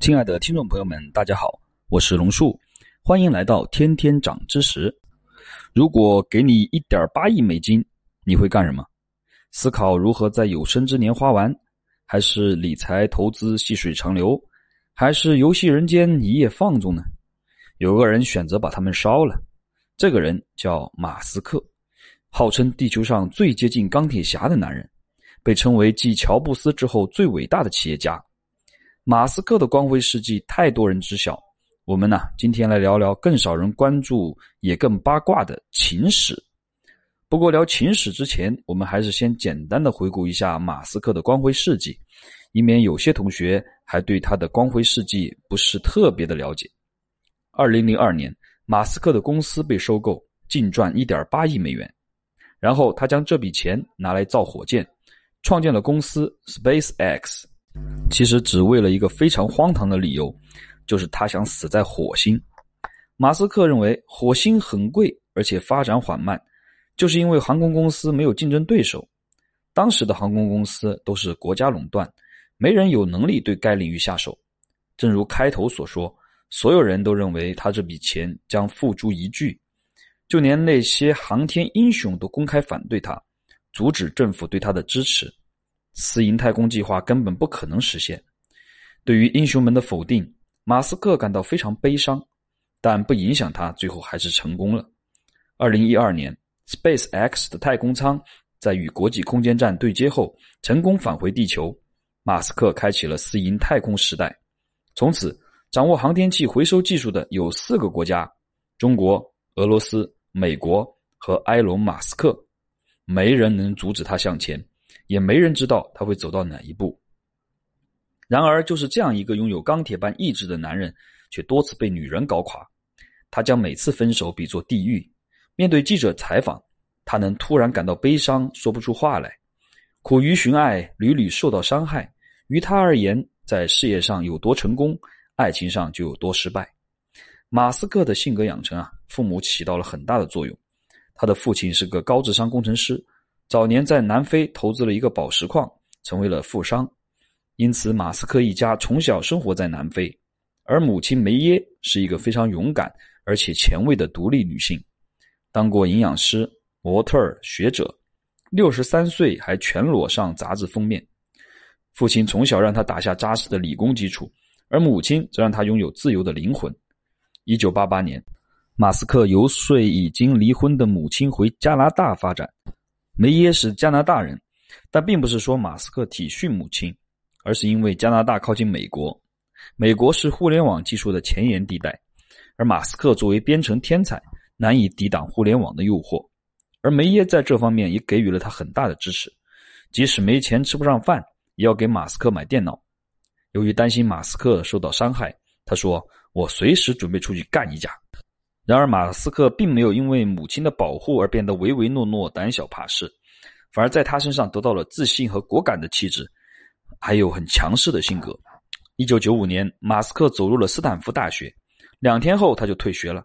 亲爱的听众朋友们，大家好，我是龙树，欢迎来到天天涨知识。如果给你一点八亿美金，你会干什么？思考如何在有生之年花完，还是理财投资细水长流，还是游戏人间一夜放纵呢？有个人选择把他们烧了，这个人叫马斯克，号称地球上最接近钢铁侠的男人，被称为继乔布斯之后最伟大的企业家。马斯克的光辉事迹太多人知晓，我们呢今天来聊聊更少人关注也更八卦的秦史。不过聊秦史之前，我们还是先简单的回顾一下马斯克的光辉事迹，以免有些同学还对他的光辉事迹不是特别的了解。二零零二年，马斯克的公司被收购，净赚一点八亿美元，然后他将这笔钱拿来造火箭，创建了公司 SpaceX。其实只为了一个非常荒唐的理由，就是他想死在火星。马斯克认为火星很贵，而且发展缓慢，就是因为航空公司没有竞争对手。当时的航空公司都是国家垄断，没人有能力对该领域下手。正如开头所说，所有人都认为他这笔钱将付诸一炬，就连那些航天英雄都公开反对他，阻止政府对他的支持。私营太空计划根本不可能实现。对于英雄们的否定，马斯克感到非常悲伤，但不影响他最后还是成功了。二零一二年，Space X 的太空舱在与国际空间站对接后，成功返回地球。马斯克开启了私营太空时代。从此，掌握航天器回收技术的有四个国家：中国、俄罗斯、美国和埃隆·马斯克。没人能阻止他向前。也没人知道他会走到哪一步。然而，就是这样一个拥有钢铁般意志的男人，却多次被女人搞垮。他将每次分手比作地狱。面对记者采访，他能突然感到悲伤，说不出话来。苦于寻爱，屡屡受到伤害。于他而言，在事业上有多成功，爱情上就有多失败。马斯克的性格养成啊，父母起到了很大的作用。他的父亲是个高智商工程师。早年在南非投资了一个宝石矿，成为了富商，因此马斯克一家从小生活在南非。而母亲梅耶是一个非常勇敢而且前卫的独立女性，当过营养师、模特儿、学者，六十三岁还全裸上杂志封面。父亲从小让他打下扎实的理工基础，而母亲则让他拥有自由的灵魂。一九八八年，马斯克游说已经离婚的母亲回加拿大发展。梅耶是加拿大人，但并不是说马斯克体恤母亲，而是因为加拿大靠近美国，美国是互联网技术的前沿地带，而马斯克作为编程天才，难以抵挡互联网的诱惑，而梅耶在这方面也给予了他很大的支持，即使没钱吃不上饭，也要给马斯克买电脑。由于担心马斯克受到伤害，他说：“我随时准备出去干一架。”然而，马斯克并没有因为母亲的保护而变得唯唯诺诺、胆小怕事，反而在他身上得到了自信和果敢的气质，还有很强势的性格。一九九五年，马斯克走入了斯坦福大学，两天后他就退学了，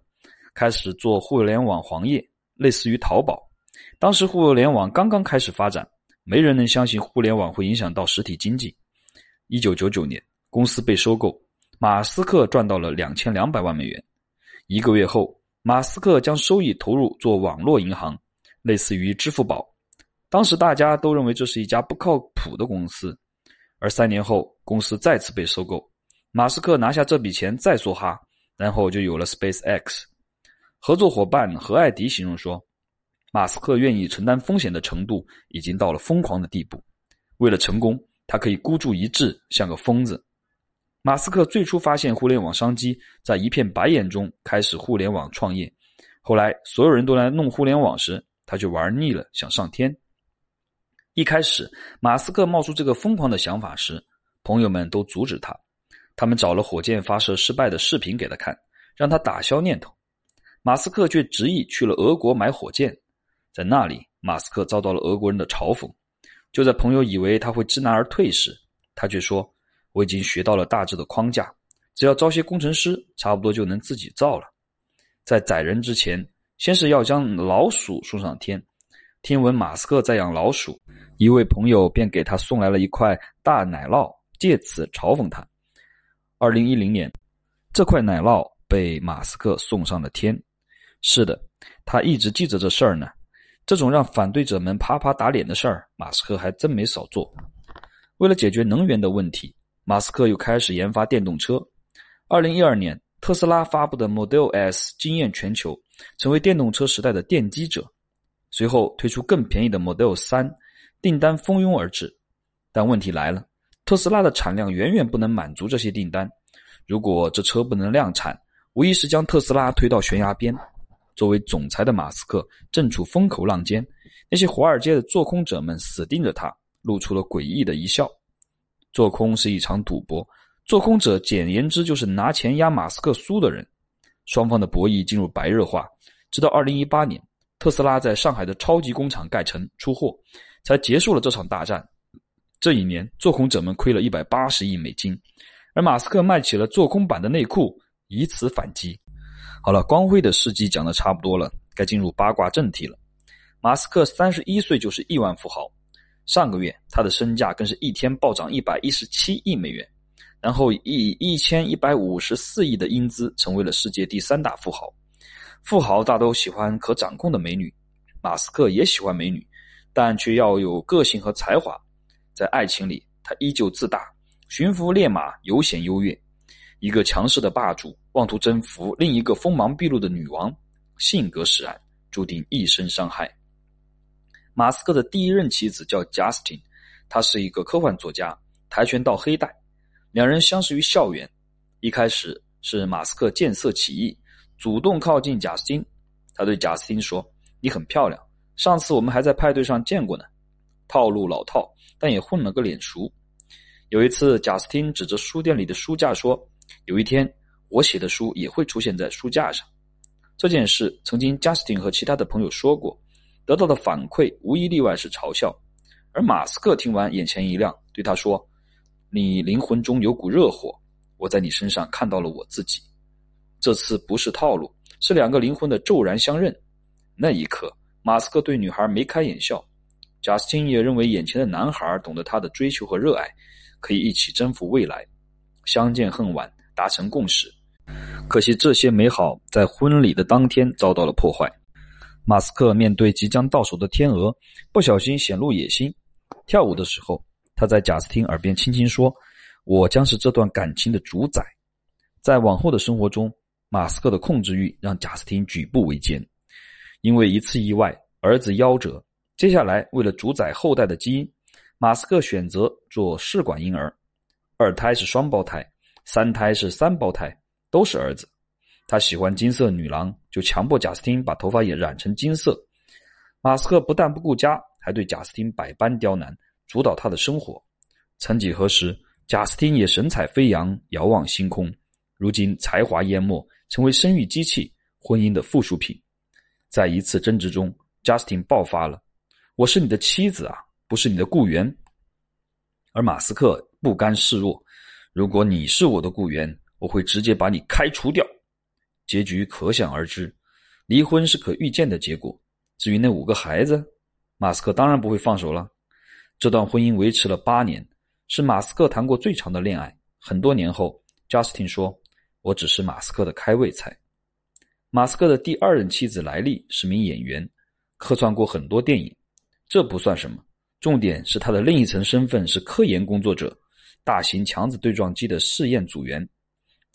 开始做互联网黄页，类似于淘宝。当时互联网刚刚开始发展，没人能相信互联网会影响到实体经济。一九九九年，公司被收购，马斯克赚到了两千两百万美元。一个月后，马斯克将收益投入做网络银行，类似于支付宝。当时大家都认为这是一家不靠谱的公司。而三年后，公司再次被收购，马斯克拿下这笔钱再梭哈，然后就有了 Space X。合作伙伴何艾迪形容说：“马斯克愿意承担风险的程度已经到了疯狂的地步。为了成功，他可以孤注一掷，像个疯子。”马斯克最初发现互联网商机，在一片白眼中开始互联网创业。后来所有人都来弄互联网时，他却玩腻了，想上天。一开始，马斯克冒出这个疯狂的想法时，朋友们都阻止他。他们找了火箭发射失败的视频给他看，让他打消念头。马斯克却执意去了俄国买火箭，在那里，马斯克遭到了俄国人的嘲讽。就在朋友以为他会知难而退时，他却说。我已经学到了大致的框架，只要招些工程师，差不多就能自己造了。在载人之前，先是要将老鼠送上天。听闻马斯克在养老鼠，一位朋友便给他送来了一块大奶酪，借此嘲讽他。二零一零年，这块奶酪被马斯克送上了天。是的，他一直记着这事儿呢。这种让反对者们啪啪打脸的事儿，马斯克还真没少做。为了解决能源的问题，马斯克又开始研发电动车。二零一二年，特斯拉发布的 Model S 惊艳全球，成为电动车时代的奠基者。随后推出更便宜的 Model 三，订单蜂拥而至。但问题来了，特斯拉的产量远远不能满足这些订单。如果这车不能量产，无疑是将特斯拉推到悬崖边。作为总裁的马斯克正处风口浪尖，那些华尔街的做空者们死盯着他，露出了诡异的一笑。做空是一场赌博，做空者简言之就是拿钱压马斯克输的人。双方的博弈进入白热化，直到二零一八年，特斯拉在上海的超级工厂盖成出货，才结束了这场大战。这一年，做空者们亏了一百八十亿美金，而马斯克卖起了做空版的内裤，以此反击。好了，光辉的事迹讲的差不多了，该进入八卦正题了。马斯克三十一岁就是亿万富豪，上个月他的身价更是一天暴涨一百一十七亿美元，然后以一千一百五十四亿的英姿成为了世界第三大富豪。富豪大都喜欢可掌控的美女，马斯克也喜欢美女，但却要有个性和才华。在爱情里，他依旧自大，驯服烈马，悠闲优越。一个强势的霸主，妄图征服另一个锋芒毕露的女王，性格使然，注定一生伤害。马斯克的第一任妻子叫 Justin，她是一个科幻作家，跆拳道黑带。两人相识于校园，一开始是马斯克见色起意，主动靠近贾斯汀。他对贾斯汀说：“你很漂亮，上次我们还在派对上见过呢。”套路老套，但也混了个脸熟。有一次，贾斯汀指着书店里的书架说。有一天，我写的书也会出现在书架上。这件事曾经贾斯汀和其他的朋友说过，得到的反馈无一例外是嘲笑。而马斯克听完，眼前一亮，对他说：“你灵魂中有股热火，我在你身上看到了我自己。这次不是套路，是两个灵魂的骤然相认。”那一刻，马斯克对女孩眉开眼笑贾斯汀也认为眼前的男孩懂得他的追求和热爱，可以一起征服未来。相见恨晚，达成共识。可惜这些美好在婚礼的当天遭到了破坏。马斯克面对即将到手的天鹅，不小心显露野心。跳舞的时候，他在贾斯汀耳边轻轻说：“我将是这段感情的主宰。”在往后的生活中，马斯克的控制欲让贾斯汀举步维艰。因为一次意外，儿子夭折。接下来，为了主宰后代的基因，马斯克选择做试管婴儿。二胎是双胞胎，三胎是三胞胎，都是儿子。他喜欢金色女郎，就强迫贾斯汀把头发也染成金色。马斯克不但不顾家，还对贾斯汀百般刁难，主导他的生活。曾几何时，贾斯汀也神采飞扬，遥望星空。如今才华淹没，成为生育机器，婚姻的附属品。在一次争执中，贾斯汀爆发了：“我是你的妻子啊，不是你的雇员。”而马斯克。不甘示弱，如果你是我的雇员，我会直接把你开除掉。结局可想而知，离婚是可预见的结果。至于那五个孩子，马斯克当然不会放手了。这段婚姻维持了八年，是马斯克谈过最长的恋爱。很多年后，Justin 说：“我只是马斯克的开胃菜。”马斯克的第二任妻子莱利是名演员，客串过很多电影。这不算什么，重点是他的另一层身份是科研工作者。大型强子对撞机的试验组员，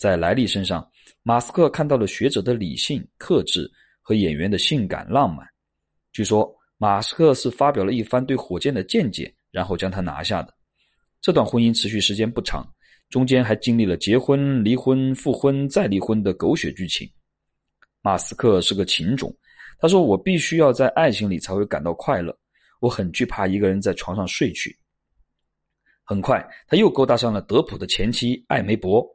在莱利身上，马斯克看到了学者的理性、克制和演员的性感浪漫。据说，马斯克是发表了一番对火箭的见解，然后将他拿下的。这段婚姻持续时间不长，中间还经历了结婚、离婚、复婚再离婚的狗血剧情。马斯克是个情种，他说：“我必须要在爱情里才会感到快乐，我很惧怕一个人在床上睡去。”很快，他又勾搭上了德普的前妻艾梅伯。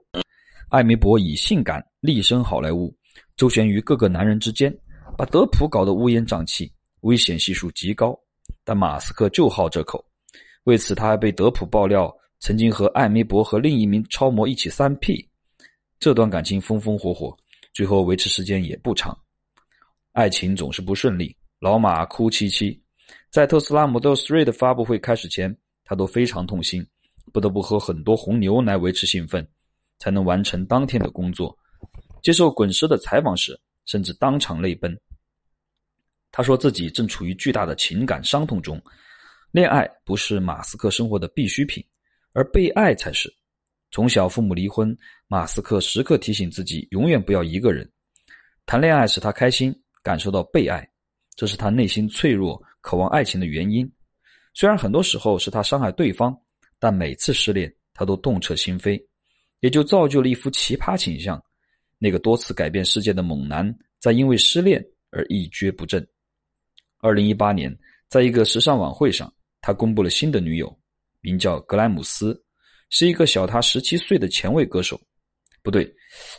艾梅伯以性感立身好莱坞，周旋于各个男人之间，把德普搞得乌烟瘴气，危险系数极高。但马斯克就好这口，为此他还被德普爆料曾经和艾梅伯和另一名超模一起三 P。这段感情风风火火，最后维持时间也不长。爱情总是不顺利，老马哭凄凄。在特斯拉 Model 3的发布会开始前。他都非常痛心，不得不喝很多红牛来维持兴奋。才能完成当天的工作。接受滚石的采访时，甚至当场泪奔。他说自己正处于巨大的情感伤痛中，恋爱不是马斯克生活的必需品，而被爱才是。从小父母离婚，马斯克时刻提醒自己永远不要一个人。谈恋爱使他开心，感受到被爱，这是他内心脆弱、渴望爱情的原因。虽然很多时候是他伤害对方，但每次失恋他都痛彻心扉，也就造就了一副奇葩形象。那个多次改变世界的猛男，在因为失恋而一蹶不振。二零一八年，在一个时尚晚会上，他公布了新的女友，名叫格莱姆斯，是一个小他十七岁的前卫歌手，不对，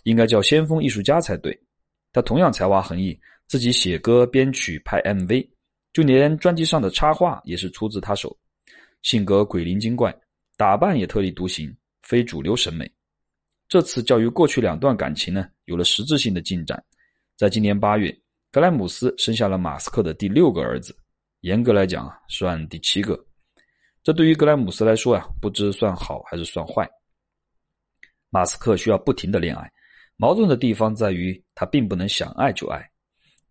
应该叫先锋艺术家才对。他同样才华横溢，自己写歌、编曲、拍 MV，就连专辑上的插画也是出自他手。性格鬼灵精怪，打扮也特立独行，非主流审美。这次较于过去两段感情呢，有了实质性的进展。在今年八月。格莱姆斯生下了马斯克的第六个儿子，严格来讲啊，算第七个。这对于格莱姆斯来说呀，不知算好还是算坏。马斯克需要不停的恋爱，矛盾的地方在于他并不能想爱就爱。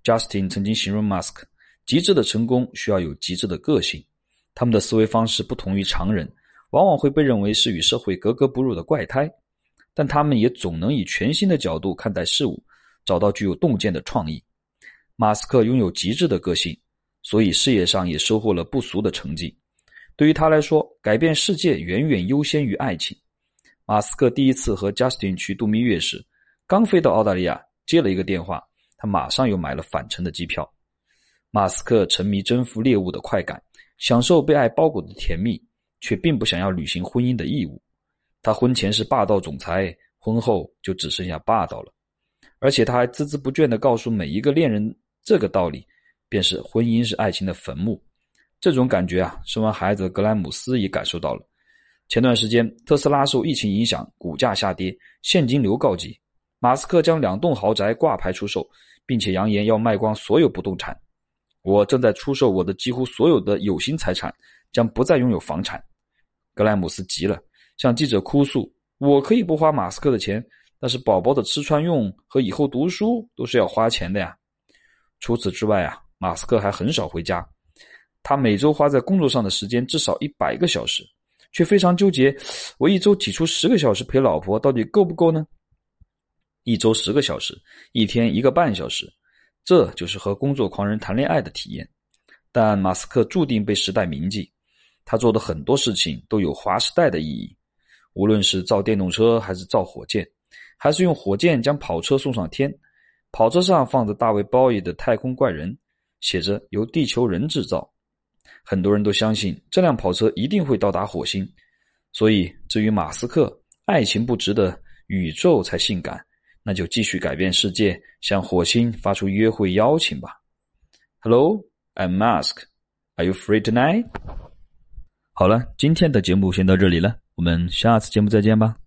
Justin 曾经形容马斯克，极致的成功需要有极致的个性。他们的思维方式不同于常人，往往会被认为是与社会格格不入的怪胎，但他们也总能以全新的角度看待事物，找到具有洞见的创意。马斯克拥有极致的个性，所以事业上也收获了不俗的成绩。对于他来说，改变世界远远优先于爱情。马斯克第一次和 Justin 去度蜜月时，刚飞到澳大利亚，接了一个电话，他马上又买了返程的机票。马斯克沉迷征服猎物的快感，享受被爱包裹的甜蜜，却并不想要履行婚姻的义务。他婚前是霸道总裁，婚后就只剩下霸道了，而且他还孜孜不倦地告诉每一个恋人。这个道理，便是婚姻是爱情的坟墓。这种感觉啊，生完孩子格莱姆斯也感受到了。前段时间，特斯拉受疫情影响，股价下跌，现金流告急。马斯克将两栋豪宅挂牌出售，并且扬言要卖光所有不动产。我正在出售我的几乎所有的有形财产，将不再拥有房产。格莱姆斯急了，向记者哭诉：“我可以不花马斯克的钱，但是宝宝的吃穿用和以后读书都是要花钱的呀。”除此之外啊，马斯克还很少回家。他每周花在工作上的时间至少一百个小时，却非常纠结：我一周挤出十个小时陪老婆，到底够不够呢？一周十个小时，一天一个半小时，这就是和工作狂人谈恋爱的体验。但马斯克注定被时代铭记，他做的很多事情都有划时代的意义。无论是造电动车，还是造火箭，还是用火箭将跑车送上天。跑车上放着大卫鲍伊的《太空怪人》，写着由地球人制造。很多人都相信这辆跑车一定会到达火星。所以，至于马斯克，爱情不值得，宇宙才性感，那就继续改变世界，向火星发出约会邀请吧。Hello，I'm Mask. Are you free tonight？好了，今天的节目先到这里了，我们下次节目再见吧。